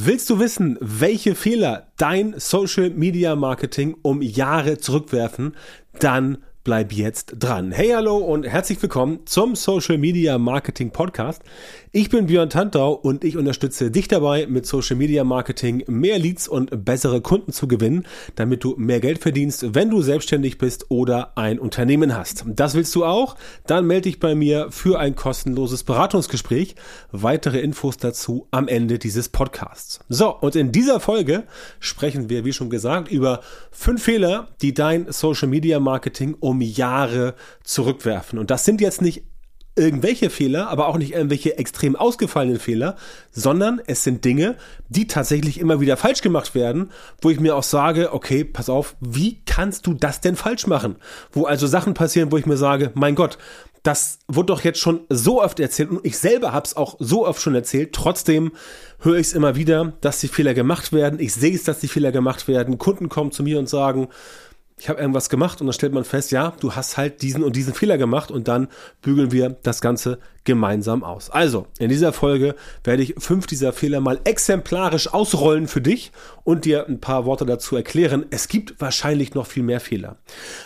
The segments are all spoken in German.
Willst du wissen, welche Fehler dein Social Media Marketing um Jahre zurückwerfen? Dann bleib jetzt dran. Hey, hallo und herzlich willkommen zum Social Media Marketing Podcast. Ich bin Björn Tantau und ich unterstütze dich dabei, mit Social Media Marketing mehr Leads und bessere Kunden zu gewinnen, damit du mehr Geld verdienst, wenn du selbstständig bist oder ein Unternehmen hast. Das willst du auch? Dann melde dich bei mir für ein kostenloses Beratungsgespräch. Weitere Infos dazu am Ende dieses Podcasts. So, und in dieser Folge sprechen wir, wie schon gesagt, über fünf Fehler, die dein Social Media Marketing um um Jahre zurückwerfen. Und das sind jetzt nicht irgendwelche Fehler, aber auch nicht irgendwelche extrem ausgefallenen Fehler, sondern es sind Dinge, die tatsächlich immer wieder falsch gemacht werden, wo ich mir auch sage, okay, pass auf, wie kannst du das denn falsch machen? Wo also Sachen passieren, wo ich mir sage, mein Gott, das wurde doch jetzt schon so oft erzählt und ich selber habe es auch so oft schon erzählt. Trotzdem höre ich es immer wieder, dass die Fehler gemacht werden. Ich sehe es, dass die Fehler gemacht werden. Kunden kommen zu mir und sagen, ich habe irgendwas gemacht und dann stellt man fest, ja, du hast halt diesen und diesen Fehler gemacht und dann bügeln wir das Ganze gemeinsam aus. Also, in dieser Folge werde ich fünf dieser Fehler mal exemplarisch ausrollen für dich und dir ein paar Worte dazu erklären. Es gibt wahrscheinlich noch viel mehr Fehler.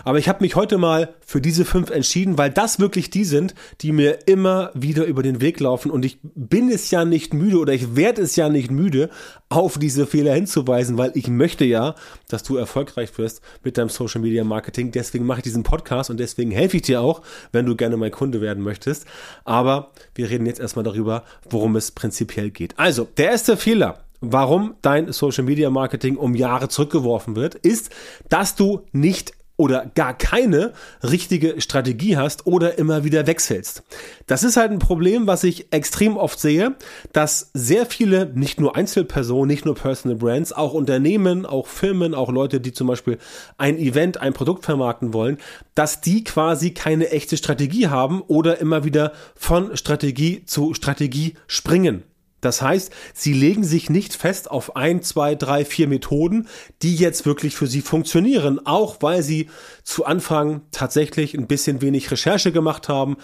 Aber ich habe mich heute mal für diese fünf entschieden, weil das wirklich die sind, die mir immer wieder über den Weg laufen und ich bin es ja nicht müde oder ich werde es ja nicht müde, auf diese Fehler hinzuweisen, weil ich möchte ja, dass du erfolgreich wirst mit deinem Social Media Marketing. Deswegen mache ich diesen Podcast und deswegen helfe ich dir auch, wenn du gerne mein Kunde werden möchtest. Aber aber wir reden jetzt erstmal darüber, worum es prinzipiell geht. Also, der erste Fehler, warum dein Social Media Marketing um Jahre zurückgeworfen wird, ist, dass du nicht oder gar keine richtige Strategie hast oder immer wieder wechselst. Das ist halt ein Problem, was ich extrem oft sehe, dass sehr viele, nicht nur Einzelpersonen, nicht nur Personal Brands, auch Unternehmen, auch Firmen, auch Leute, die zum Beispiel ein Event, ein Produkt vermarkten wollen, dass die quasi keine echte Strategie haben oder immer wieder von Strategie zu Strategie springen. Das heißt, sie legen sich nicht fest auf ein, zwei, drei, vier Methoden, die jetzt wirklich für sie funktionieren, auch weil sie zu Anfang tatsächlich ein bisschen wenig Recherche gemacht haben,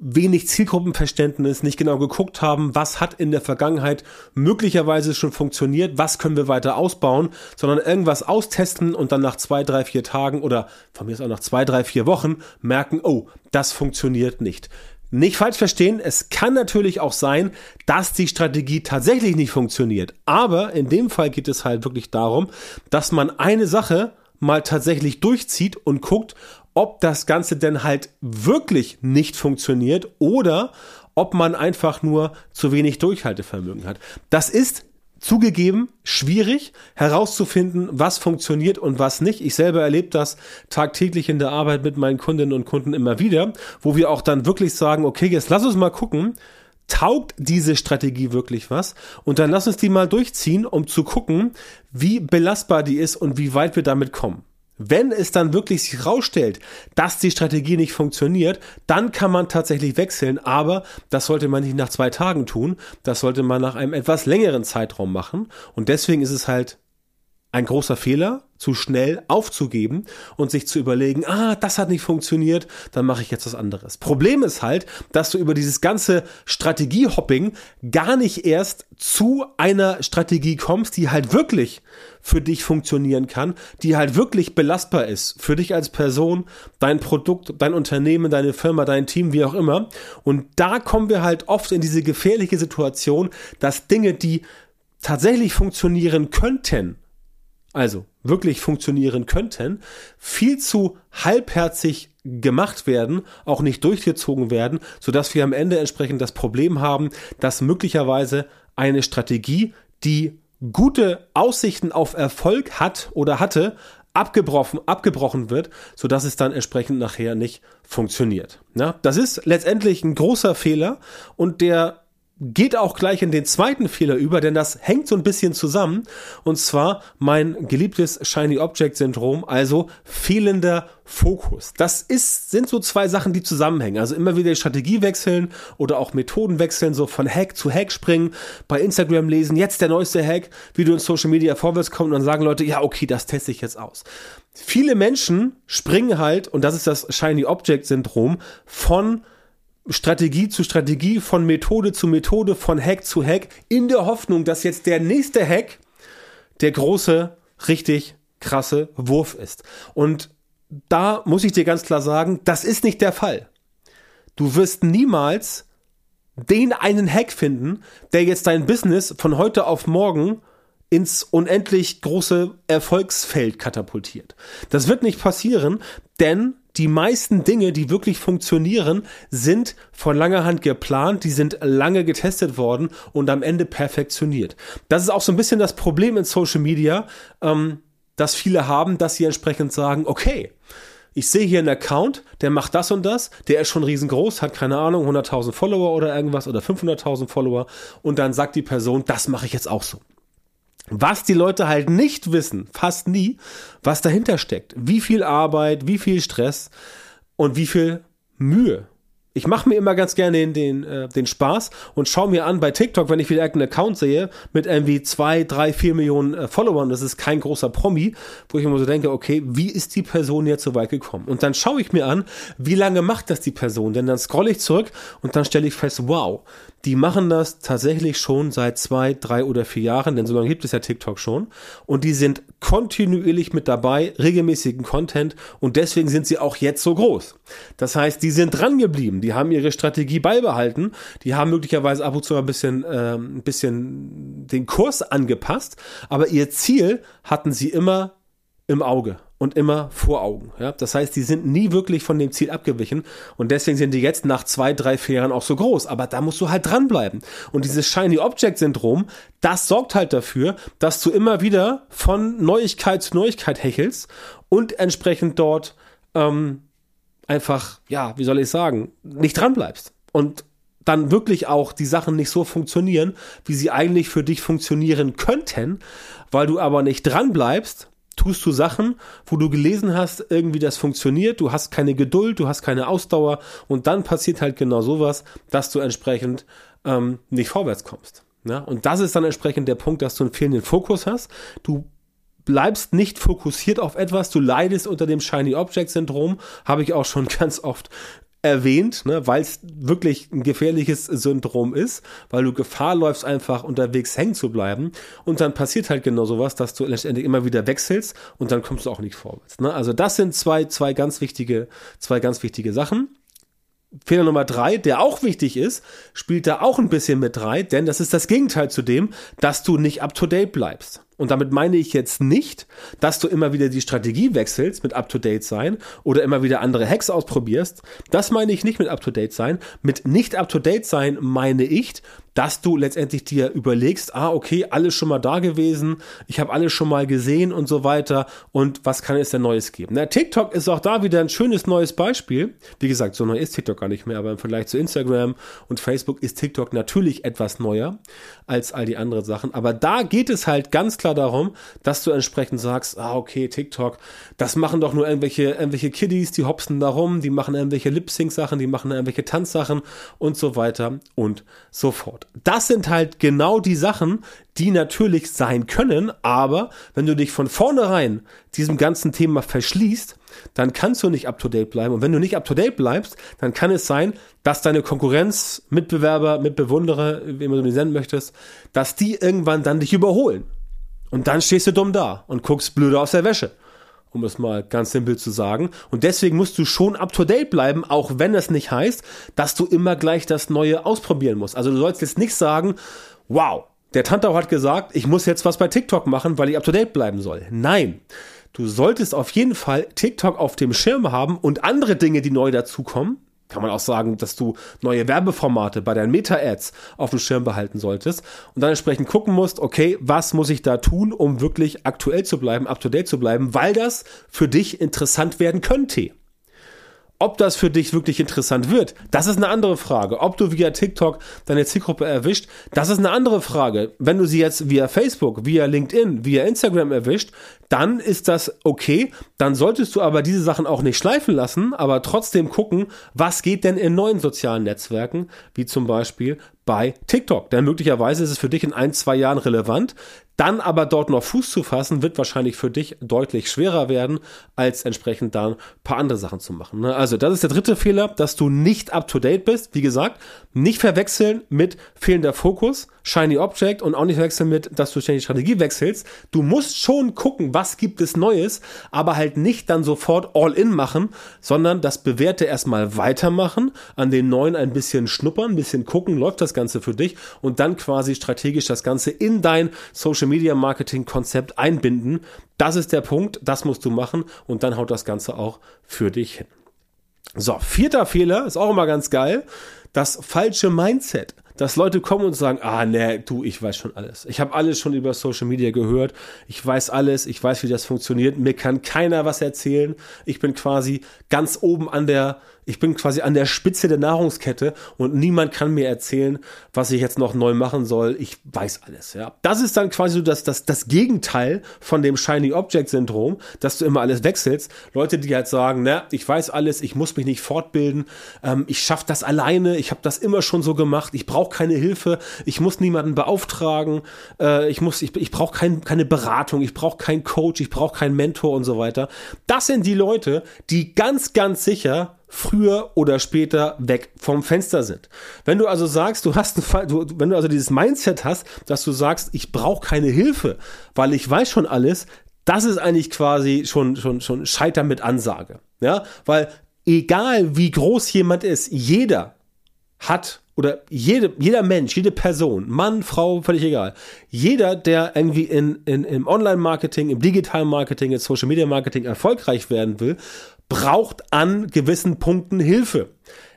wenig Zielgruppenverständnis, nicht genau geguckt haben, was hat in der Vergangenheit möglicherweise schon funktioniert, was können wir weiter ausbauen, sondern irgendwas austesten und dann nach zwei, drei, vier Tagen oder von mir ist auch nach zwei, drei, vier Wochen merken, oh, das funktioniert nicht. Nicht falsch verstehen, es kann natürlich auch sein, dass die Strategie tatsächlich nicht funktioniert. Aber in dem Fall geht es halt wirklich darum, dass man eine Sache mal tatsächlich durchzieht und guckt, ob das Ganze denn halt wirklich nicht funktioniert oder ob man einfach nur zu wenig Durchhaltevermögen hat. Das ist zugegeben schwierig herauszufinden, was funktioniert und was nicht. Ich selber erlebe das tagtäglich in der Arbeit mit meinen Kundinnen und Kunden immer wieder, wo wir auch dann wirklich sagen, okay, jetzt lass uns mal gucken, taugt diese Strategie wirklich was? Und dann lass uns die mal durchziehen, um zu gucken, wie belastbar die ist und wie weit wir damit kommen. Wenn es dann wirklich sich rausstellt, dass die Strategie nicht funktioniert, dann kann man tatsächlich wechseln, aber das sollte man nicht nach zwei Tagen tun, das sollte man nach einem etwas längeren Zeitraum machen. Und deswegen ist es halt ein großer Fehler, zu schnell aufzugeben und sich zu überlegen, ah, das hat nicht funktioniert, dann mache ich jetzt was anderes. Problem ist halt, dass du über dieses ganze Strategiehopping gar nicht erst zu einer Strategie kommst, die halt wirklich für dich funktionieren kann, die halt wirklich belastbar ist für dich als Person, dein Produkt, dein Unternehmen, deine Firma, dein Team, wie auch immer. Und da kommen wir halt oft in diese gefährliche Situation, dass Dinge, die tatsächlich funktionieren könnten, also wirklich funktionieren könnten, viel zu halbherzig gemacht werden, auch nicht durchgezogen werden, sodass wir am Ende entsprechend das Problem haben, dass möglicherweise eine Strategie, die gute Aussichten auf Erfolg hat oder hatte, abgebrochen, abgebrochen wird, sodass es dann entsprechend nachher nicht funktioniert. Ja, das ist letztendlich ein großer Fehler und der geht auch gleich in den zweiten Fehler über, denn das hängt so ein bisschen zusammen. Und zwar mein geliebtes Shiny Object Syndrom, also fehlender Fokus. Das ist, sind so zwei Sachen, die zusammenhängen. Also immer wieder Strategie wechseln oder auch Methoden wechseln, so von Hack zu Hack springen, bei Instagram lesen, jetzt der neueste Hack, wie du in Social Media vorwärts kommst und dann sagen Leute, ja, okay, das teste ich jetzt aus. Viele Menschen springen halt, und das ist das Shiny Object Syndrom, von Strategie zu Strategie, von Methode zu Methode, von Hack zu Hack, in der Hoffnung, dass jetzt der nächste Hack der große, richtig krasse Wurf ist. Und da muss ich dir ganz klar sagen, das ist nicht der Fall. Du wirst niemals den einen Hack finden, der jetzt dein Business von heute auf morgen ins unendlich große Erfolgsfeld katapultiert. Das wird nicht passieren, denn die meisten Dinge, die wirklich funktionieren, sind von langer Hand geplant, die sind lange getestet worden und am Ende perfektioniert. Das ist auch so ein bisschen das Problem in Social Media, ähm, dass viele haben, dass sie entsprechend sagen, okay, ich sehe hier einen Account, der macht das und das, der ist schon riesengroß, hat keine Ahnung, 100.000 Follower oder irgendwas oder 500.000 Follower und dann sagt die Person, das mache ich jetzt auch so. Was die Leute halt nicht wissen, fast nie, was dahinter steckt. Wie viel Arbeit, wie viel Stress und wie viel Mühe ich mache mir immer ganz gerne den, den, äh, den Spaß und schaue mir an bei TikTok, wenn ich wieder irgendeinen Account sehe mit irgendwie zwei, drei, vier Millionen äh, Followern, das ist kein großer Promi, wo ich immer so denke, okay, wie ist die Person jetzt so weit gekommen? Und dann schaue ich mir an, wie lange macht das die Person? Denn dann scrolle ich zurück und dann stelle ich fest, wow, die machen das tatsächlich schon seit zwei, drei oder vier Jahren, denn so lange gibt es ja TikTok schon. Und die sind kontinuierlich mit dabei, regelmäßigen Content und deswegen sind sie auch jetzt so groß. Das heißt, die sind dran geblieben, die haben ihre Strategie beibehalten, die haben möglicherweise ab und zu ein bisschen, äh, ein bisschen den Kurs angepasst, aber ihr Ziel hatten sie immer im Auge und immer vor Augen. Ja? Das heißt, die sind nie wirklich von dem Ziel abgewichen und deswegen sind die jetzt nach zwei, drei, Jahren auch so groß. Aber da musst du halt dranbleiben. Und dieses Shiny Object Syndrom, das sorgt halt dafür, dass du immer wieder von Neuigkeit zu Neuigkeit hechelst und entsprechend dort ähm, einfach, ja, wie soll ich sagen, nicht dranbleibst. Und dann wirklich auch die Sachen nicht so funktionieren, wie sie eigentlich für dich funktionieren könnten, weil du aber nicht dranbleibst tust du Sachen, wo du gelesen hast, irgendwie das funktioniert, du hast keine Geduld, du hast keine Ausdauer und dann passiert halt genau sowas, dass du entsprechend ähm, nicht vorwärts kommst. Ja? Und das ist dann entsprechend der Punkt, dass du einen fehlenden Fokus hast. Du bleibst nicht fokussiert auf etwas, du leidest unter dem Shiny Object Syndrom, habe ich auch schon ganz oft erwähnt, ne, weil es wirklich ein gefährliches Syndrom ist, weil du Gefahr läufst, einfach unterwegs hängen zu bleiben. Und dann passiert halt genau sowas, dass du letztendlich immer wieder wechselst und dann kommst du auch nicht vorwärts. Ne? Also das sind zwei, zwei ganz wichtige, zwei ganz wichtige Sachen. Fehler Nummer drei, der auch wichtig ist, spielt da auch ein bisschen mit rein, denn das ist das Gegenteil zu dem, dass du nicht up to date bleibst. Und damit meine ich jetzt nicht, dass du immer wieder die Strategie wechselst mit Up-to-Date sein oder immer wieder andere Hacks ausprobierst. Das meine ich nicht mit Up-to-Date sein. Mit nicht Up-to-Date sein meine ich, dass du letztendlich dir überlegst, ah, okay, alles schon mal da gewesen, ich habe alles schon mal gesehen und so weiter und was kann es denn Neues geben? Na, TikTok ist auch da wieder ein schönes neues Beispiel. Wie gesagt, so neu ist TikTok gar nicht mehr, aber im Vergleich zu Instagram und Facebook ist TikTok natürlich etwas neuer als all die anderen Sachen. Aber da geht es halt ganz klar darum, dass du entsprechend sagst, ah, okay, TikTok, das machen doch nur irgendwelche, irgendwelche Kiddies, die hopsen da rum, die machen irgendwelche Lip-Sync-Sachen, die machen irgendwelche Tanzsachen und so weiter und so fort das sind halt genau die Sachen, die natürlich sein können, aber wenn du dich von vornherein diesem ganzen Thema verschließt, dann kannst du nicht up to date bleiben. Und wenn du nicht up to date bleibst, dann kann es sein, dass deine Konkurrenz, Mitbewerber, Mitbewunderer, wie immer du die nennen möchtest, dass die irgendwann dann dich überholen. Und dann stehst du dumm da und guckst blöde aus der Wäsche um es mal ganz simpel zu sagen. Und deswegen musst du schon up to date bleiben, auch wenn es nicht heißt, dass du immer gleich das Neue ausprobieren musst. Also du sollst jetzt nicht sagen, wow, der Tantau hat gesagt, ich muss jetzt was bei TikTok machen, weil ich up to date bleiben soll. Nein. Du solltest auf jeden Fall TikTok auf dem Schirm haben und andere Dinge, die neu dazukommen, kann man auch sagen, dass du neue Werbeformate bei deinen Meta-Ads auf dem Schirm behalten solltest und dann entsprechend gucken musst, okay, was muss ich da tun, um wirklich aktuell zu bleiben, up to date zu bleiben, weil das für dich interessant werden könnte. Ob das für dich wirklich interessant wird, das ist eine andere Frage. Ob du via TikTok deine Zielgruppe erwischt, das ist eine andere Frage. Wenn du sie jetzt via Facebook, via LinkedIn, via Instagram erwischt, dann ist das okay. Dann solltest du aber diese Sachen auch nicht schleifen lassen, aber trotzdem gucken, was geht denn in neuen sozialen Netzwerken, wie zum Beispiel bei TikTok. Denn möglicherweise ist es für dich in ein, zwei Jahren relevant. Dann aber dort noch Fuß zu fassen, wird wahrscheinlich für dich deutlich schwerer werden, als entsprechend dann ein paar andere Sachen zu machen. Ne? Also das ist der dritte Fehler, dass du nicht up-to-date bist. Wie gesagt, nicht verwechseln mit fehlender Fokus, Shiny Object und auch nicht verwechseln mit, dass du ständig Strategie wechselst. Du musst schon gucken, was gibt es Neues, aber halt nicht dann sofort All-In machen, sondern das Bewährte erstmal weitermachen, an den Neuen ein bisschen schnuppern, ein bisschen gucken, läuft das Ganze für dich und dann quasi strategisch das Ganze in dein Social Media Marketing Konzept einbinden. Das ist der Punkt, das musst du machen und dann haut das Ganze auch für dich hin. So, vierter Fehler ist auch immer ganz geil. Das falsche Mindset dass Leute kommen und sagen, ah, nee, du, ich weiß schon alles. Ich habe alles schon über Social Media gehört. Ich weiß alles, ich weiß, wie das funktioniert. Mir kann keiner was erzählen. Ich bin quasi ganz oben an der ich bin quasi an der Spitze der Nahrungskette und niemand kann mir erzählen, was ich jetzt noch neu machen soll. Ich weiß alles, ja. Das ist dann quasi so das, das, das Gegenteil von dem Shiny Object Syndrom, dass du immer alles wechselst. Leute, die halt sagen, na, ich weiß alles, ich muss mich nicht fortbilden, ähm, ich schaffe das alleine, ich habe das immer schon so gemacht, ich brauche keine Hilfe, ich muss niemanden beauftragen, äh, ich muss, ich, ich brauche kein, keine Beratung, ich brauche keinen Coach, ich brauche keinen Mentor und so weiter. Das sind die Leute, die ganz, ganz sicher früher oder später weg vom Fenster sind. Wenn du also sagst, du hast du, wenn du also dieses Mindset hast, dass du sagst, ich brauche keine Hilfe, weil ich weiß schon alles, das ist eigentlich quasi schon schon schon Scheitern mit Ansage, ja, weil egal wie groß jemand ist, jeder hat oder jede, jeder Mensch, jede Person, Mann, Frau, völlig egal, jeder, der irgendwie in, in, im Online-Marketing, im Digital-Marketing, im Social-Media-Marketing erfolgreich werden will, braucht an gewissen Punkten Hilfe.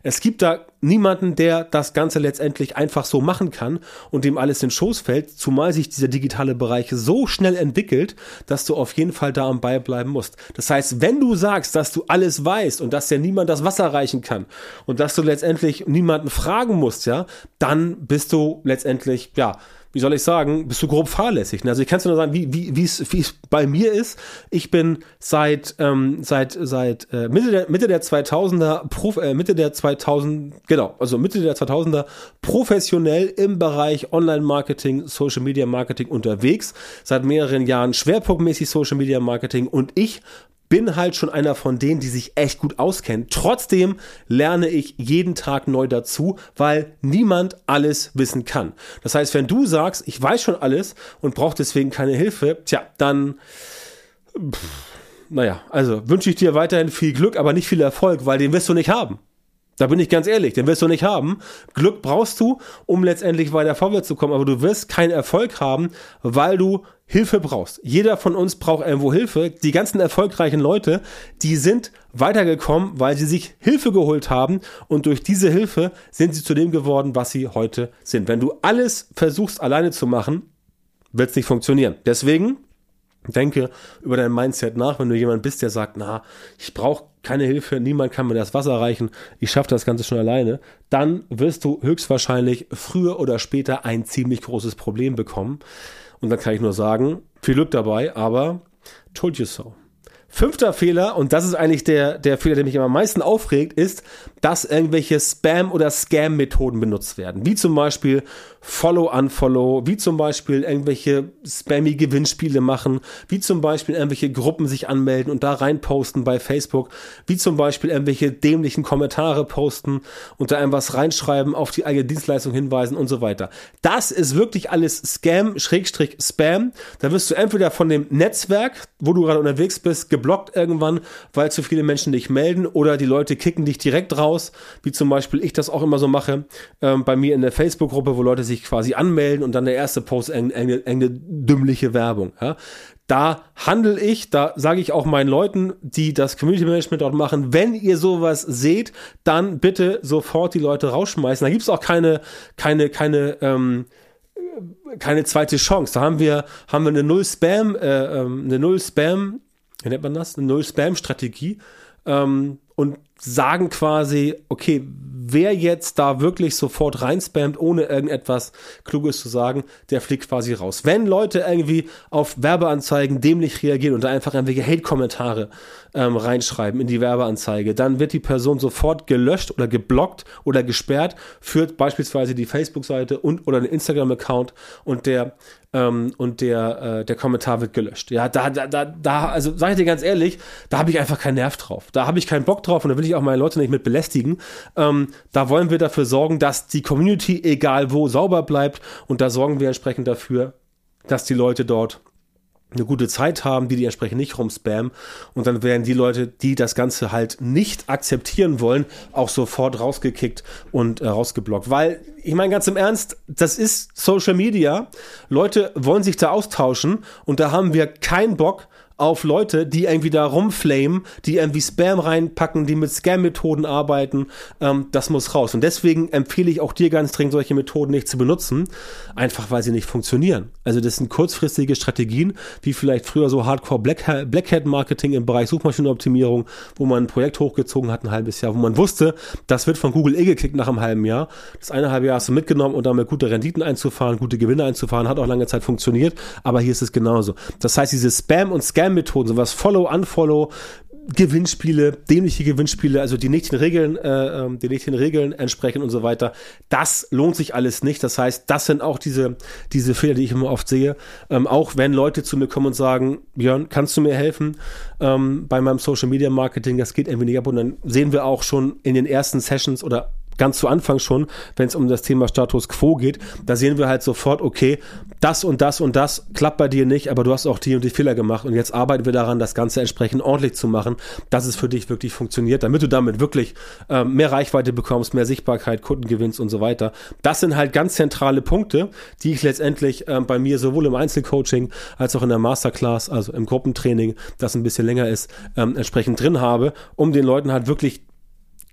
Es gibt da niemanden, der das Ganze letztendlich einfach so machen kann und dem alles in Schoß fällt, zumal sich dieser digitale Bereich so schnell entwickelt, dass du auf jeden Fall da am Ball bleiben musst. Das heißt, wenn du sagst, dass du alles weißt und dass dir niemand das Wasser reichen kann und dass du letztendlich niemanden fragen musst, ja, dann bist du letztendlich, ja, wie soll ich sagen, bist du grob fahrlässig. Also ich kann es nur sagen, wie, wie, wie es, bei mir ist. Ich bin seit, ähm, seit, seit äh, Mitte, der, Mitte der 2000er, Prof, äh, Mitte der 2000, genau, also Mitte der 2000er professionell im Bereich Online-Marketing, Social-Media-Marketing unterwegs. Seit mehreren Jahren schwerpunktmäßig Social-Media-Marketing und ich bin halt schon einer von denen, die sich echt gut auskennen. Trotzdem lerne ich jeden Tag neu dazu, weil niemand alles wissen kann. Das heißt, wenn du sagst, ich weiß schon alles und brauche deswegen keine Hilfe, tja, dann, pff, naja, also wünsche ich dir weiterhin viel Glück, aber nicht viel Erfolg, weil den wirst du nicht haben. Da bin ich ganz ehrlich, den wirst du nicht haben. Glück brauchst du, um letztendlich weiter vorwärts zu kommen, aber du wirst keinen Erfolg haben, weil du Hilfe brauchst. Jeder von uns braucht irgendwo Hilfe. Die ganzen erfolgreichen Leute, die sind weitergekommen, weil sie sich Hilfe geholt haben und durch diese Hilfe sind sie zu dem geworden, was sie heute sind. Wenn du alles versuchst alleine zu machen, wird es nicht funktionieren. Deswegen denke über dein Mindset nach, wenn du jemand bist, der sagt, na, ich brauche keine Hilfe, niemand kann mir das Wasser reichen, ich schaffe das Ganze schon alleine, dann wirst du höchstwahrscheinlich früher oder später ein ziemlich großes Problem bekommen. Und dann kann ich nur sagen, viel Glück dabei, aber told you so. Fünfter Fehler, und das ist eigentlich der, der Fehler, der mich am meisten aufregt, ist, dass irgendwelche Spam- oder Scam-Methoden benutzt werden. Wie zum Beispiel Follow-Unfollow, wie zum Beispiel irgendwelche spammy Gewinnspiele machen, wie zum Beispiel irgendwelche Gruppen sich anmelden und da reinposten bei Facebook, wie zum Beispiel irgendwelche dämlichen Kommentare posten und da irgendwas reinschreiben, auf die eigene Dienstleistung hinweisen und so weiter. Das ist wirklich alles Scam, Schrägstrich Spam. Da wirst du entweder von dem Netzwerk, wo du gerade unterwegs bist, geblockt irgendwann, weil zu viele Menschen dich melden oder die Leute kicken dich direkt raus, wie zum Beispiel ich das auch immer so mache, ähm, bei mir in der Facebook-Gruppe, wo Leute sich quasi anmelden und dann der erste Post enge dümmliche Werbung. Ja. Da handle ich, da sage ich auch meinen Leuten, die das Community Management dort machen, wenn ihr sowas seht, dann bitte sofort die Leute rausschmeißen. Da gibt es auch keine, keine, keine, ähm, keine zweite Chance. Da haben wir, haben wir eine Null Spam, äh, ähm, eine Null Spam, wie nennt man das? Eine Null Spam Strategie. Ähm, und sagen quasi, okay, wer jetzt da wirklich sofort reinspammt, ohne irgendetwas Kluges zu sagen, der fliegt quasi raus. Wenn Leute irgendwie auf Werbeanzeigen dämlich reagieren und da einfach irgendwelche Hate-Kommentare ähm, reinschreiben in die Werbeanzeige, dann wird die Person sofort gelöscht oder geblockt oder gesperrt, führt beispielsweise die Facebook-Seite und oder einen Instagram-Account und der ähm, und der, äh, der Kommentar wird gelöscht. Ja, da, da, da, da also sag ich dir ganz ehrlich, da habe ich einfach keinen Nerv drauf. Da habe ich keinen Bock drauf und da will ich auch meine Leute nicht mit belästigen. Ähm, da wollen wir dafür sorgen, dass die Community, egal wo, sauber bleibt und da sorgen wir entsprechend dafür, dass die Leute dort eine gute Zeit haben, die die entsprechend nicht rumspammen und dann werden die Leute, die das Ganze halt nicht akzeptieren wollen, auch sofort rausgekickt und äh, rausgeblockt. Weil, ich meine ganz im Ernst, das ist Social Media. Leute wollen sich da austauschen und da haben wir keinen Bock, auf Leute, die irgendwie da rumflamen, die irgendwie Spam reinpacken, die mit Scam-Methoden arbeiten. Ähm, das muss raus. Und deswegen empfehle ich auch dir ganz dringend, solche Methoden nicht zu benutzen, einfach weil sie nicht funktionieren. Also das sind kurzfristige Strategien, wie vielleicht früher so Hardcore Blackhead-Marketing im Bereich Suchmaschinenoptimierung, wo man ein Projekt hochgezogen hat, ein halbes Jahr, wo man wusste, das wird von Google eh gekickt nach einem halben Jahr. Das eine halbe Jahr hast du mitgenommen und damit gute Renditen einzufahren, gute Gewinne einzufahren, hat auch lange Zeit funktioniert, aber hier ist es genauso. Das heißt, diese Spam- und Scam Methoden, sowas Follow, Unfollow, Gewinnspiele, dämliche Gewinnspiele, also die nicht den Regeln, äh, ähm, die nicht den Regeln entsprechen und so weiter. Das lohnt sich alles nicht. Das heißt, das sind auch diese diese Fehler, die ich immer oft sehe. Ähm, auch wenn Leute zu mir kommen und sagen, Björn, kannst du mir helfen ähm, bei meinem Social Media Marketing? Das geht irgendwie nicht ab. Und dann sehen wir auch schon in den ersten Sessions oder ganz zu Anfang schon, wenn es um das Thema Status Quo geht, da sehen wir halt sofort, okay, das und das und das klappt bei dir nicht, aber du hast auch die und die Fehler gemacht und jetzt arbeiten wir daran, das Ganze entsprechend ordentlich zu machen, dass es für dich wirklich funktioniert, damit du damit wirklich äh, mehr Reichweite bekommst, mehr Sichtbarkeit, Kunden gewinnst und so weiter. Das sind halt ganz zentrale Punkte, die ich letztendlich äh, bei mir sowohl im Einzelcoaching als auch in der Masterclass, also im Gruppentraining, das ein bisschen länger ist, ähm, entsprechend drin habe, um den Leuten halt wirklich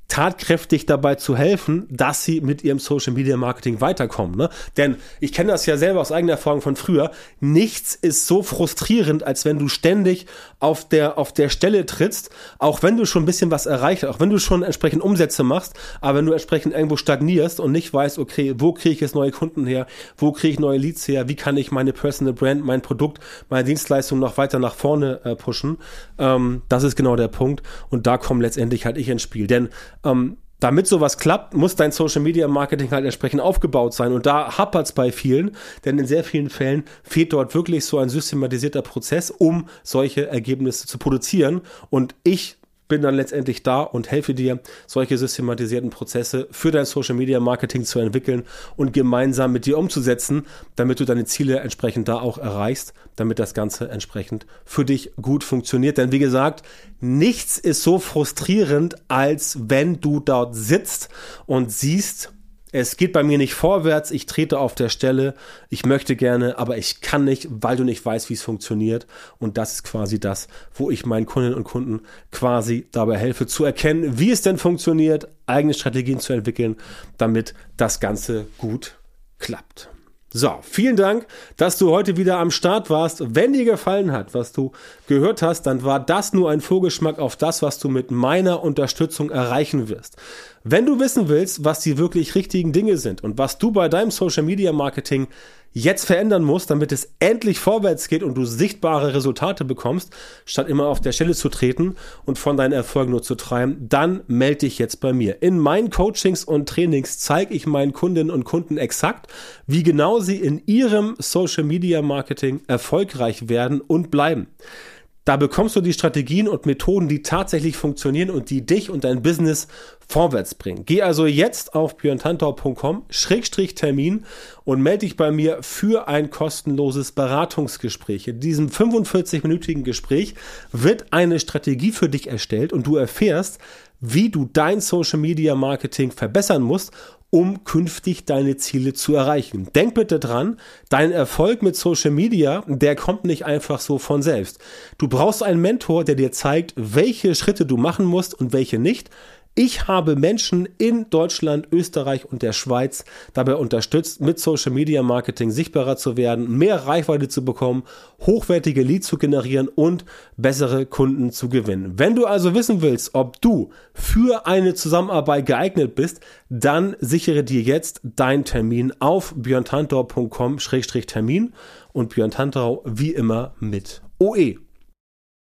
tatkräftig dabei zu helfen, dass sie mit ihrem Social Media Marketing weiterkommen. Ne? Denn ich kenne das ja selber aus eigener Erfahrung von früher. Nichts ist so frustrierend, als wenn du ständig auf der, auf der Stelle trittst, auch wenn du schon ein bisschen was erreicht hast, auch wenn du schon entsprechend Umsätze machst, aber wenn du entsprechend irgendwo stagnierst und nicht weißt, okay, wo kriege ich jetzt neue Kunden her, wo kriege ich neue Leads her, wie kann ich meine Personal Brand, mein Produkt, meine Dienstleistung noch weiter nach vorne äh, pushen, ähm, das ist genau der Punkt und da komme letztendlich halt ich ins Spiel. Denn ähm, damit sowas klappt, muss dein Social Media Marketing halt entsprechend aufgebaut sein. Und da hapert es bei vielen, denn in sehr vielen Fällen fehlt dort wirklich so ein systematisierter Prozess, um solche Ergebnisse zu produzieren. Und ich bin dann letztendlich da und helfe dir, solche systematisierten Prozesse für dein Social Media Marketing zu entwickeln und gemeinsam mit dir umzusetzen, damit du deine Ziele entsprechend da auch erreichst, damit das Ganze entsprechend für dich gut funktioniert. Denn wie gesagt, nichts ist so frustrierend, als wenn du dort sitzt und siehst, es geht bei mir nicht vorwärts, ich trete auf der Stelle, ich möchte gerne, aber ich kann nicht, weil du nicht weißt, wie es funktioniert. Und das ist quasi das, wo ich meinen Kundinnen und Kunden quasi dabei helfe, zu erkennen, wie es denn funktioniert, eigene Strategien zu entwickeln, damit das Ganze gut klappt. So, vielen Dank, dass du heute wieder am Start warst. Wenn dir gefallen hat, was du gehört hast, dann war das nur ein Vorgeschmack auf das, was du mit meiner Unterstützung erreichen wirst. Wenn du wissen willst, was die wirklich richtigen Dinge sind und was du bei deinem Social Media Marketing jetzt verändern musst, damit es endlich vorwärts geht und du sichtbare Resultate bekommst, statt immer auf der Stelle zu treten und von deinen Erfolgen nur zu treiben, dann melde dich jetzt bei mir. In meinen Coachings und Trainings zeige ich meinen Kundinnen und Kunden exakt, wie genau sie in ihrem Social Media Marketing erfolgreich werden und bleiben. Da bekommst du die Strategien und Methoden, die tatsächlich funktionieren und die dich und dein Business vorwärts bringen. Geh also jetzt auf björntantau.com-termin und melde dich bei mir für ein kostenloses Beratungsgespräch. In diesem 45-minütigen Gespräch wird eine Strategie für dich erstellt und du erfährst, wie du dein Social Media Marketing verbessern musst um künftig deine Ziele zu erreichen. Denk bitte dran, dein Erfolg mit Social Media, der kommt nicht einfach so von selbst. Du brauchst einen Mentor, der dir zeigt, welche Schritte du machen musst und welche nicht. Ich habe Menschen in Deutschland, Österreich und der Schweiz dabei unterstützt, mit Social Media Marketing sichtbarer zu werden, mehr Reichweite zu bekommen, hochwertige Leads zu generieren und bessere Kunden zu gewinnen. Wenn du also wissen willst, ob du für eine Zusammenarbeit geeignet bist, dann sichere dir jetzt deinen Termin auf björntantor.com-termin und Björn Tantau wie immer mit OE.